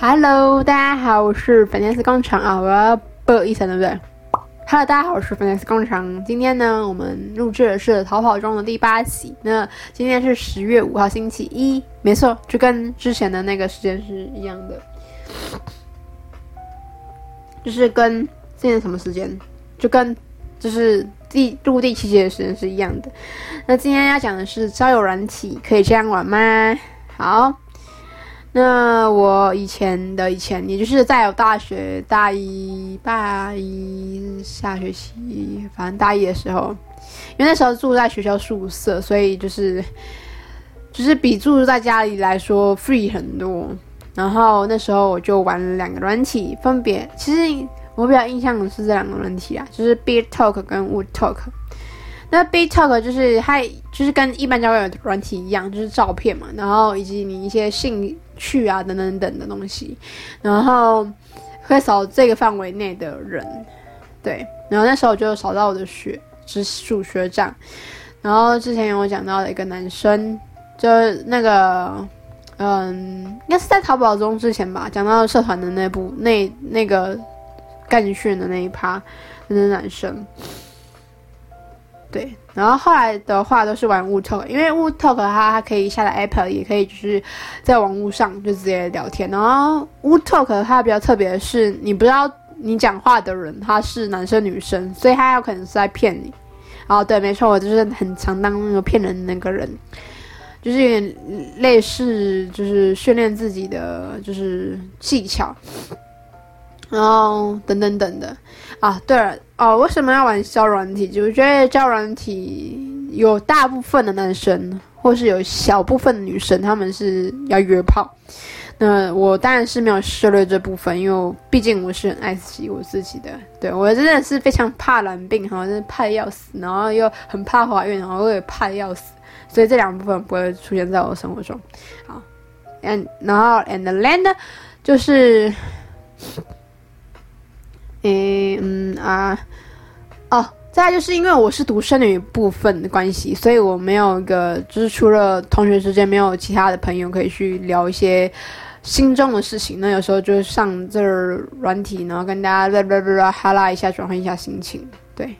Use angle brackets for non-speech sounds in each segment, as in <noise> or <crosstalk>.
Hello，大家好，我是粉丝工厂啊，我要播一声，对不对？Hello，大家好，我是粉丝工厂。今天呢，我们录制的是逃跑中的第八集。那今天是十月五号，星期一，没错，就跟之前的那个时间是一样的，就是跟今天什么时间，就跟就是第录第七集的时间是一样的。那今天要讲的是交友软体，可以这样玩吗？好。那我以前的以前，也就是在我大学大一、大一下学期，反正大一的时候，因为那时候住在学校宿舍，所以就是就是比住在家里来说 free 很多。然后那时候我就玩了两个软体，分别其实我比较印象的是这两个软体啊，就是 BeeTalk 跟 Woodtalk。那 BeeTalk 就是它就是跟一般交友软体一样，就是照片嘛，然后以及你一些信去啊等等等的东西，然后会扫这个范围内的人，对，然后那时候我就扫到我的学直属学长，然后之前有讲到的一个男生，就那个嗯，应该是在淘宝中之前吧，讲到社团的那部那那个干训的那一趴，那个男生。对，然后后来的话都是玩 Wootalk，因为 Wootalk 它它可以下载 App，也可以就是在网络上就直接聊天。然后 Wootalk 它比较特别的是，你不知道你讲话的人他是男生女生，所以他有可能是在骗你。哦，对，没错，我就是很常当那个骗人的那个人，就是有点类似，就是训练自己的就是技巧。然后等等等的啊，对了哦，为什么要玩交软体？就是觉得交软体有大部分的男生，或是有小部分的女生，他们是要约炮。那我当然是没有涉猎这部分，因为毕竟我是很爱惜我自己的。对，我真的是非常怕染病，哈，真的怕得要死，然后又很怕怀孕，然后我也怕得要死，所以这两部分不会出现在我生活中。好，and 然后 and the land 就是。诶，嗯啊，哦，再就是因为我是独生女部分的关系，所以我没有一个，就是除了同学之间没有其他的朋友可以去聊一些心中的事情。那有时候就上这软体，然后跟大家啦啦啦啦哈拉一下，转换一下心情。对，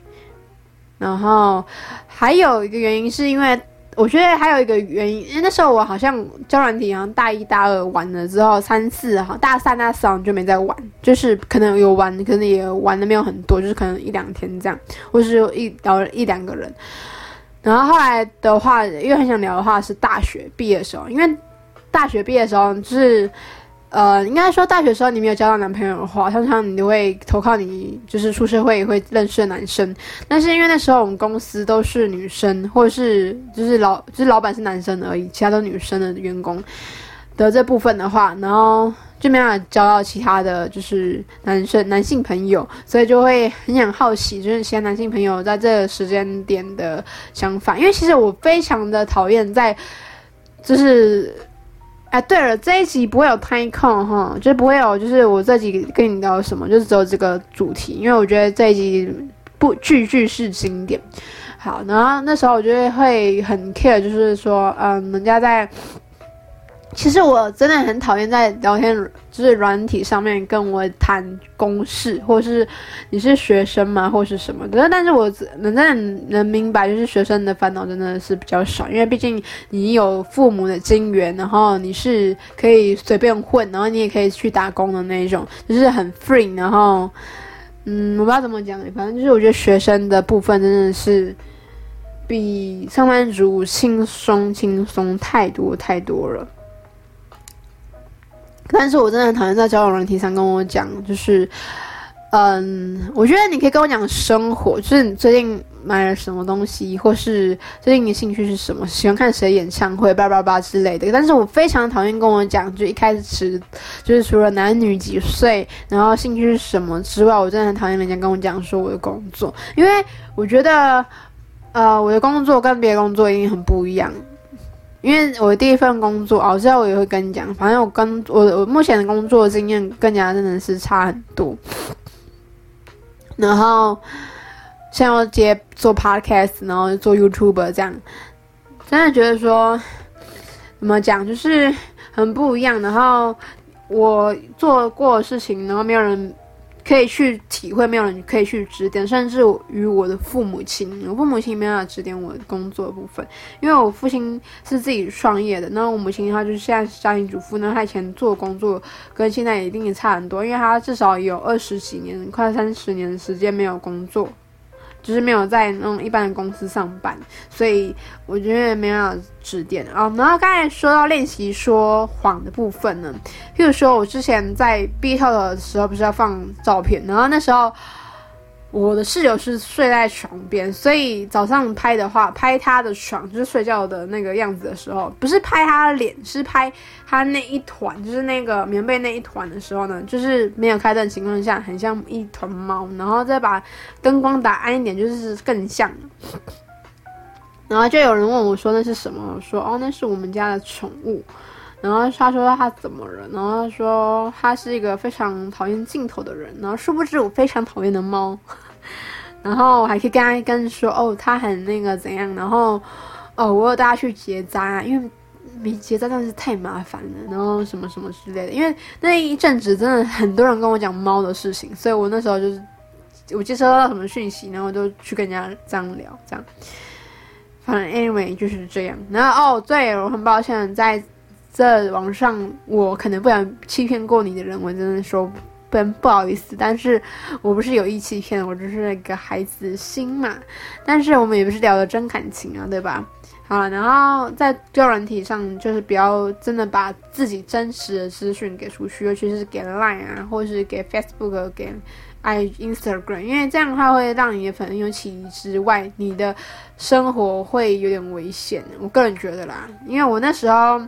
然后还有一个原因是因为。我觉得还有一个原因，因为那时候我好像交软体，好像大一、大二玩了之后，三四哈，大三、大四好像就没再玩，就是可能有玩，可能也玩的没有很多，就是可能一两天这样，或是有一聊一两个人。然后后来的话，因为很想聊的话是大学毕业的时候，因为大学毕业的时候就是。呃，应该说大学时候你没有交到男朋友的话，通常你都会投靠你就是出社会会认识的男生。但是因为那时候我们公司都是女生，或者是就是老就是老板是男生而已，其他都女生的员工的这部分的话，然后就没办法交到其他的就是男生男性朋友，所以就会很想好奇，就是其他男性朋友在这个时间点的想法。因为其实我非常的讨厌在就是。哎，对了，这一集不会有 t i m e c o 哈，就不会有，就是我这集跟你聊什么，就是只有这个主题，因为我觉得这一集不句句是经典。好，然后那时候我就会很 care，就是说，嗯，人家在。其实我真的很讨厌在聊天就是软体上面跟我谈公事，或是你是学生吗，或是什么的。但是我能真的能明白，就是学生的烦恼真的是比较少，因为毕竟你有父母的金援，然后你是可以随便混，然后你也可以去打工的那一种，就是很 free。然后，嗯，我不知道怎么讲，反正就是我觉得学生的部分真的是比上班族轻松轻松太多太多了。但是我真的很讨厌在交友软体上跟我讲，就是，嗯，我觉得你可以跟我讲生活，就是你最近买了什么东西，或是最近你兴趣是什么，喜欢看谁演唱会，叭叭叭之类的。但是我非常讨厌跟我讲，就一开始就是除了男女几岁，然后兴趣是什么之外，我真的很讨厌人家跟我讲说我的工作，因为我觉得，呃，我的工作跟别的工作一定很不一样。因为我第一份工作，哦，之后我也会跟你讲。反正我跟我我目前的工作经验，跟人家真的是差很多。然后现在我接做 podcast，然后做 YouTuber 这样，真的觉得说怎么讲，就是很不一样。然后我做过的事情，然后没有人可以去体会，没有人可以去指点，甚至于我的父母亲，我父母亲没有指点我工作部分，因为我父亲是自己创业的，那我母亲的话就是现在是家庭主妇，那她以前做工作跟现在一定也差很多，因为她至少有二十几年，快三十年的时间没有工作。就是没有在那种一般的公司上班，所以我觉得没有指点哦。然后刚才说到练习说谎的部分呢，譬如说我之前在毕业跳的时候不是要放照片，然后那时候。我的室友是睡在床边，所以早上拍的话，拍他的床，就是睡觉的那个样子的时候，不是拍他的脸，是拍他那一团，就是那个棉被那一团的时候呢，就是没有开灯的情况下，很像一团猫，然后再把灯光打暗一点，就是更像。然后就有人问我说那是什么？我说哦，那是我们家的宠物。然后他说他怎么了？然后他说他是一个非常讨厌镜头的人。然后殊不知我非常讨厌的猫。然后我还可以跟他跟说哦，他很那个怎样，然后哦，我有带他去结扎，因为没结扎真的是太麻烦了，然后什么什么之类的。因为那一阵子真的很多人跟我讲猫的事情，所以我那时候就是我接收到什么讯息，然后就去跟人家这样聊，这样。反正 anyway 就是这样。然后哦，对，我很抱歉在这网上我可能不想欺骗过你的人，我真的说。不好意思，但是我不是有意欺骗，我只是那个孩子心嘛。但是我们也不是聊的真感情啊，对吧？好了，然后在交友软体上，就是不要真的把自己真实的资讯给出去，尤其是给 Line 啊，或是给 Facebook、给 i Instagram，因为这样的话会让你的朋友起疑之外，你的生活会有点危险。我个人觉得啦，因为我那时候。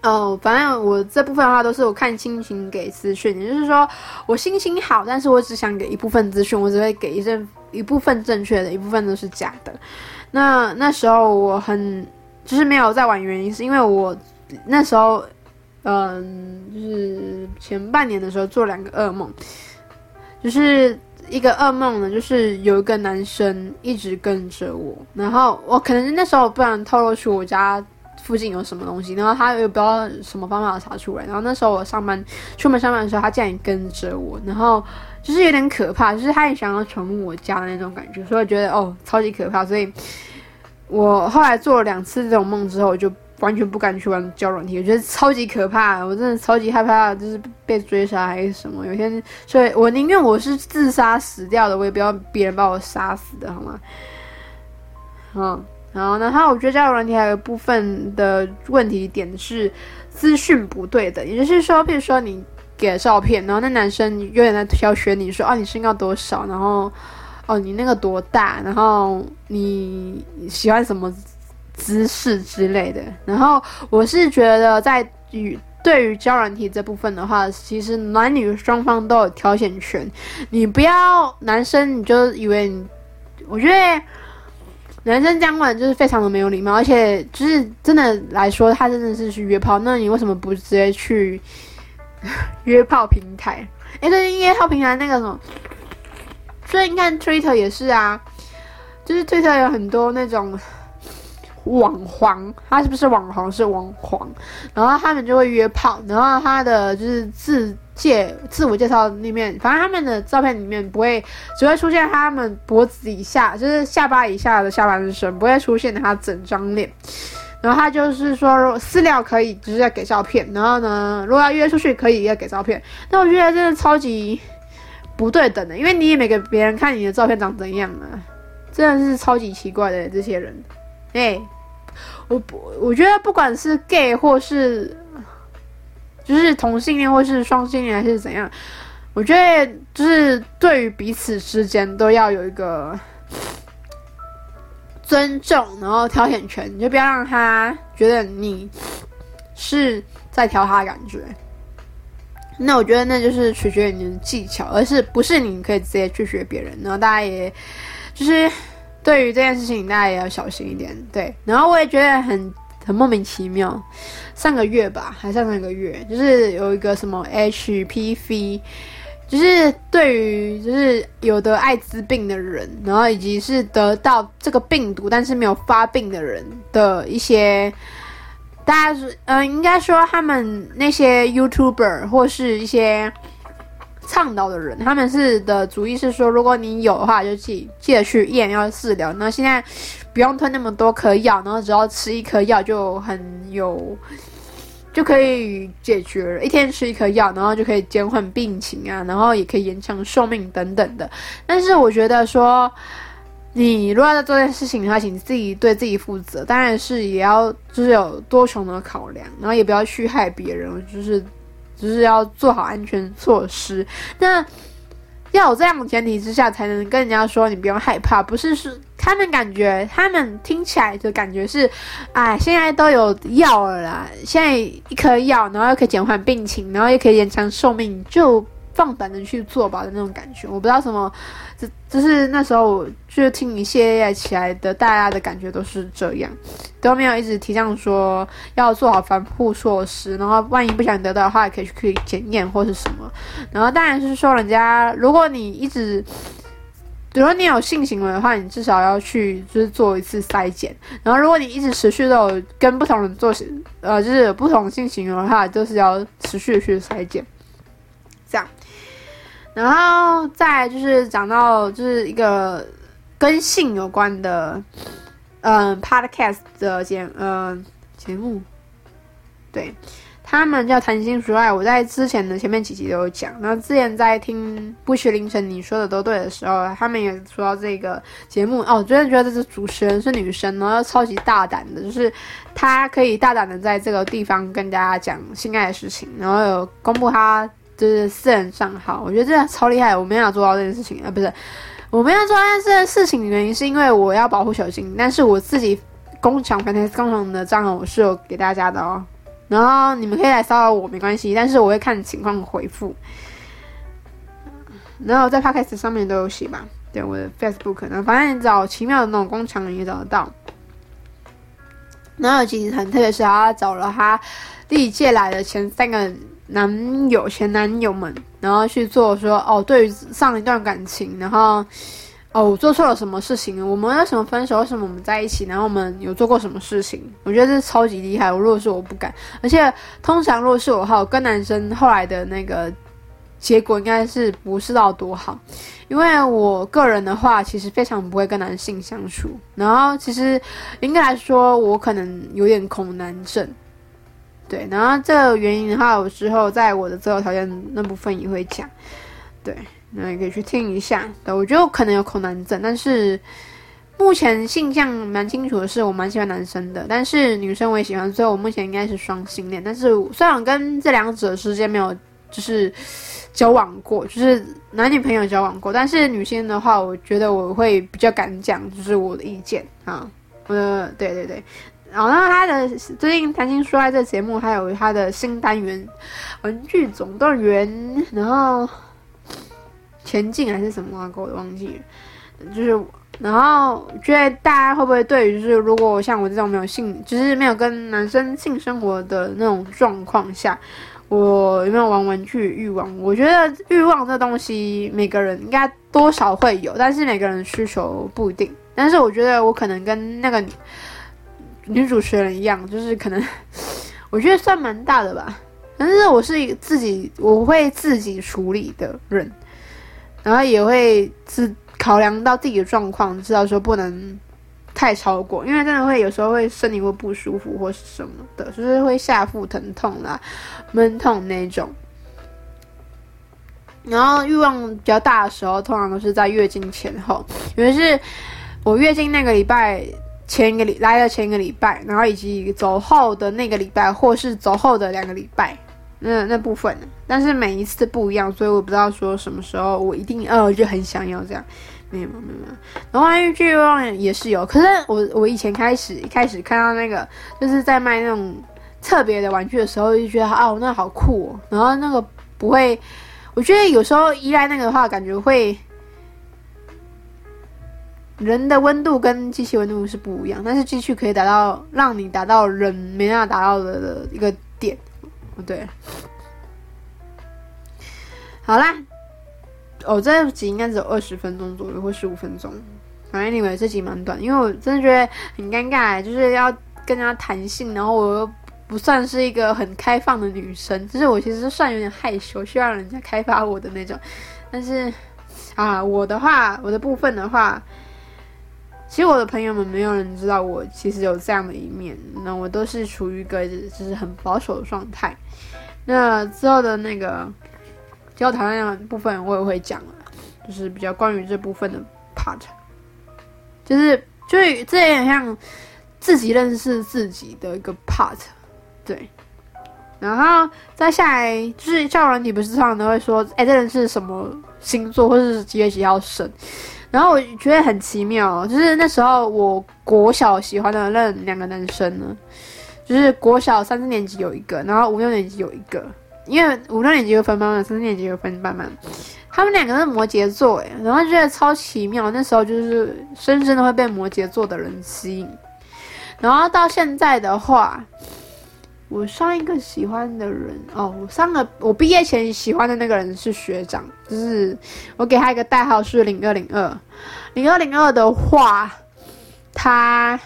哦，反正我这部分的话都是我看心情给资讯，也就是说我心情好，但是我只想给一部分资讯，我只会给一阵一部分正确的，一部分都是假的。那那时候我很就是没有在玩，原因是因为我那时候嗯，就是前半年的时候做两个噩梦，就是一个噩梦呢，就是有一个男生一直跟着我，然后我可能那时候不想透露出我家。附近有什么东西，然后他又不知道什么方法查出来。然后那时候我上班出门上班的时候，他竟然跟着我，然后就是有点可怕，就是他也想要闯入我家的那种感觉，所以我觉得哦超级可怕。所以我后来做了两次这种梦之后，我就完全不敢去玩交软体，我觉得超级可怕，我真的超级害怕，就是被追杀还是什么。有一天，所以我宁愿我是自杀死掉的，我也不要别人把我杀死的，好吗？嗯。然后呢，然后我觉得交友软体还有一部分的问题点是资讯不对的，也就是说，比如说你给了照片，然后那男生有点在挑选你说，哦，你身高多少，然后哦，你那个多大，然后你喜欢什么姿势之类的。然后我是觉得在与对于交友软体这部分的话，其实男女双方都有挑选权，你不要男生你就以为你，我觉得。男生这样问就是非常的没有礼貌，而且就是真的来说，他真的是去约炮，那你为什么不直接去 <laughs> 约炮平台？哎，对，约炮平台那个什么，所以你看 Twitter 也是啊，就是 Twitter 有很多那种网黄，他是不是网红？是网黄，然后他们就会约炮，然后他的就是自。介自我介绍里面，反正他们的照片里面不会，只会出现他们脖子以下，就是下巴以下的下半身，不会出现他整张脸。然后他就是说，私聊可以，只是要给照片。然后呢，如果要约出去，可以要给照片。那我觉得真的超级不对等的，因为你也没给别人看你的照片长怎样啊，真的是超级奇怪的这些人。哎，我不，我觉得不管是 gay 或是。就是同性恋或是双性恋还是怎样，我觉得就是对于彼此之间都要有一个尊重，然后挑选权，你就不要让他觉得你是在挑他的感觉。那我觉得那就是取决于你的技巧，而是不是你可以直接去学别人。然后大家也就是对于这件事情，大家也要小心一点。对，然后我也觉得很。很莫名其妙，上个月吧，还上上个月，就是有一个什么 HPV，就是对于就是有得艾滋病的人，然后以及是得到这个病毒但是没有发病的人的一些大家是嗯、应该说他们那些 YouTuber 或是一些倡导的人，他们是的主意是说，如果你有的话，就记记得去验要治疗。那现在不用吞那么多颗药，然后只要吃一颗药就很有。就可以解决了，一天吃一颗药，然后就可以减缓病情啊，然后也可以延长寿命等等的。但是我觉得说，你如果要做这件事情的话，请自己对自己负责，当然是也要就是有多重的考量，然后也不要去害别人，就是就是要做好安全措施。那要有这样的前提之下，才能跟人家说你不用害怕，不是说。他们感觉，他们听起来的感觉是，哎，现在都有药了啦，现在一颗药，然后又可以减缓病情，然后又可以延长寿命，就放胆的去做吧的那种感觉。我不知道什么，就就是那时候就是听一系列起来的，大家的感觉都是这样，都没有一直提倡说要做好防护措施，然后万一不想得到的话，可以去检验或是什么。然后当然是说，人家如果你一直。比如说你有性行为的话，你至少要去就是做一次筛检。然后，如果你一直持续都有跟不同人做，呃，就是不同性行为的话，就是要持续去筛检。然后再就是讲到就是一个跟性有关的，嗯、，podcast 的节，嗯、节目，对。他们叫谈心说爱，我在之前的前面几集都有讲。然后之前在听不许凌晨你说的都对的时候，他们也说到这个节目哦，我真的觉得这个主持人是女生，然后超级大胆的，就是她可以大胆的在这个地方跟大家讲性爱的事情，然后有公布她就是私人账号，我觉得这超厉害，我没法做到这件事情啊，不是，我没有做到这件事情的原因是因为我要保护小新，但是我自己工厂平台共享的账号我是有给大家的哦。然后你们可以来骚扰我，没关系，但是我会看情况回复。然后在 Podcast 上面都有写吧，对我的 Facebook，然后反正你找奇妙的那种工厂也找得到。然后其实很特别是他找了他历届来的前三个男友、前男友们，然后去做说哦，对于上一段感情，然后。哦，我做错了什么事情？我们为什么分手？为什么我们在一起？然后我们有做过什么事情？我觉得这超级厉害。我如果是我不敢，而且通常如果是我的话，我跟男生后来的那个结果应该是不是到多好？因为我个人的话，其实非常不会跟男性相处。然后其实应该来说，我可能有点恐男症。对，然后这个原因的话，我之后在我的择偶条件那部分也会讲。对。那也可以去听一下，对，我觉得我可能有恐男症，但是目前性向蛮清楚的是，我蛮喜欢男生的，但是女生我也喜欢，所以我目前应该是双性恋。但是虽然跟这两者之间没有就是交往过，就是男女朋友交往过，但是女性的话，我觉得我会比较敢讲，就是我的意见啊。呃，对对对，然后他的最近谈情说爱这节目，还有他的新单元《文具总动员》，然后。前进还是什么啊？我忘记了。就是，然后觉得大家会不会对于就是如果像我这种没有性，就是没有跟男生性生活的那种状况下，我有没有玩玩具欲望？我觉得欲望这东西每个人应该多少会有，但是每个人需求不一定。但是我觉得我可能跟那个女主持人一样，就是可能我觉得算蛮大的吧。但是我是一个自己我会自己处理的人。然后也会自考量到自己的状况，知道说不能太超过，因为真的会有时候会身体会不舒服或是什么的，就是会下腹疼痛啦、闷痛那种。然后欲望比较大的时候，通常都是在月经前后，因为是我月经那个礼拜前一个礼来的前一个礼拜，然后以及走后的那个礼拜，或是走后的两个礼拜。那那部分，但是每一次不一样，所以我不知道说什么时候我一定呃就很想要这样，没有没有没有。然后玩具欲望也是有，可是我我以前开始一开始看到那个就是在卖那种特别的玩具的时候，就觉得哦那好酷哦。然后那个不会，我觉得有时候依赖那个的话，感觉会人的温度跟机器温度是不一样，但是机器可以达到让你达到人没办法达到的的一个点。对，好啦，哦，这集应该只有二十分钟左右，或十五分钟。反正你们这集蛮短，因为我真的觉得很尴尬，就是要跟人家谈性，然后我又不算是一个很开放的女生，就是我其实算有点害羞，需要人家开发我的那种。但是啊，我的话，我的部分的话，其实我的朋友们没有人知道我其实有这样的一面。那我都是处于一个就是很保守的状态。那之后的那个交谈恋爱的部分，我也会讲了，就是比较关于这部分的 part，就是就是这也像。自己认识自己的一个 part，对，然后再下来就是交友软体，不是通常都会说，哎，这人是什么星座，或是几月几号生？然后我觉得很奇妙，就是那时候我国小喜欢的那两个男生呢，就是国小三四年级有一个，然后五六年级有一个，因为五六年级有分班嘛，三四年级有分班嘛，他们两个是摩羯座，哎，然后觉得超奇妙，那时候就是深深的会被摩羯座的人吸引。然后到现在的话，我上一个喜欢的人哦，我上个我毕业前喜欢的那个人是学长，就是我给他一个代号是零二零二，零二零二的话，他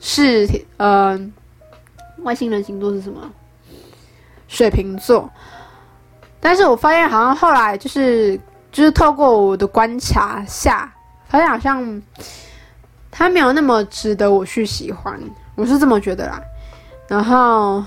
是嗯、外星人星座是什么？水瓶座。但是我发现好像后来就是就是透过我的观察下，发现好像。他没有那么值得我去喜欢，我是这么觉得啦。然后，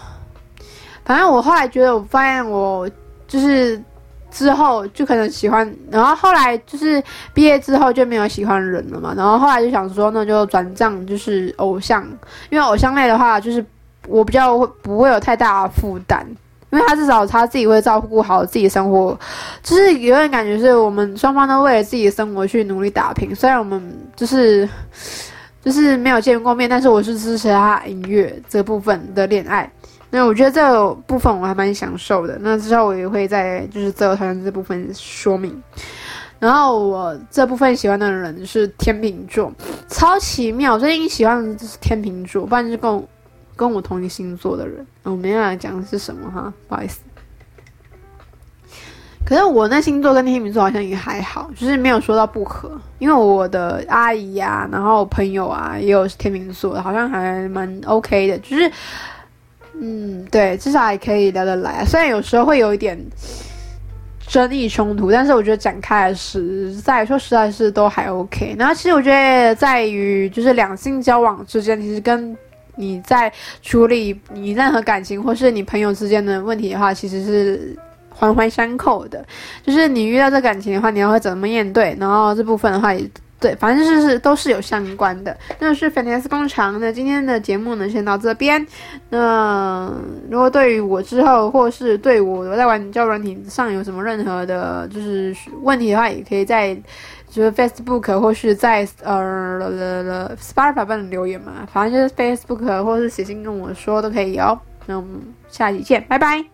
反正我后来觉得，我发现我就是之后就可能喜欢，然后后来就是毕业之后就没有喜欢人了嘛。然后后来就想说，那就转账就是偶像，因为偶像类的话，就是我比较不会有太大的负担。因为他至少他自己会照顾好自己生活，就是有点感觉是我们双方都为了自己的生活去努力打拼。虽然我们就是就是没有见过面，但是我是支持他音乐这部分的恋爱。那我觉得这部分我还蛮享受的。那之后我也会在就是择偶条件这部分说明。然后我这部分喜欢的人是天秤座，超奇妙。最近喜欢的就是天秤座，不然就跟我。跟我同一星座的人，我没办法讲的是什么哈，不好意思。可是我那星座跟天秤座好像也还好，就是没有说到不合。因为我的阿姨呀、啊，然后朋友啊也有天秤座，好像还蛮 OK 的。就是，嗯，对，至少还可以聊得来啊。虽然有时候会有一点争议冲突，但是我觉得展开实在说实在是都还 OK。然后其实我觉得在于就是两性交往之间，其实跟你在处理你任何感情或是你朋友之间的问题的话，其实是环环相扣的。就是你遇到这感情的话，你要会怎么面对？然后这部分的话也对，反正就是都是有相关的。那是菲尼斯工厂。那今天的节目呢，先到这边。那如果对于我之后或是对我在玩交友软体上有什么任何的，就是问题的话，也可以在。就是 Facebook 或是在呃了了了 Spotify 帮你留言嘛，反正就是 Facebook 或是写信跟我说都可以哦。那我们下期见，拜拜。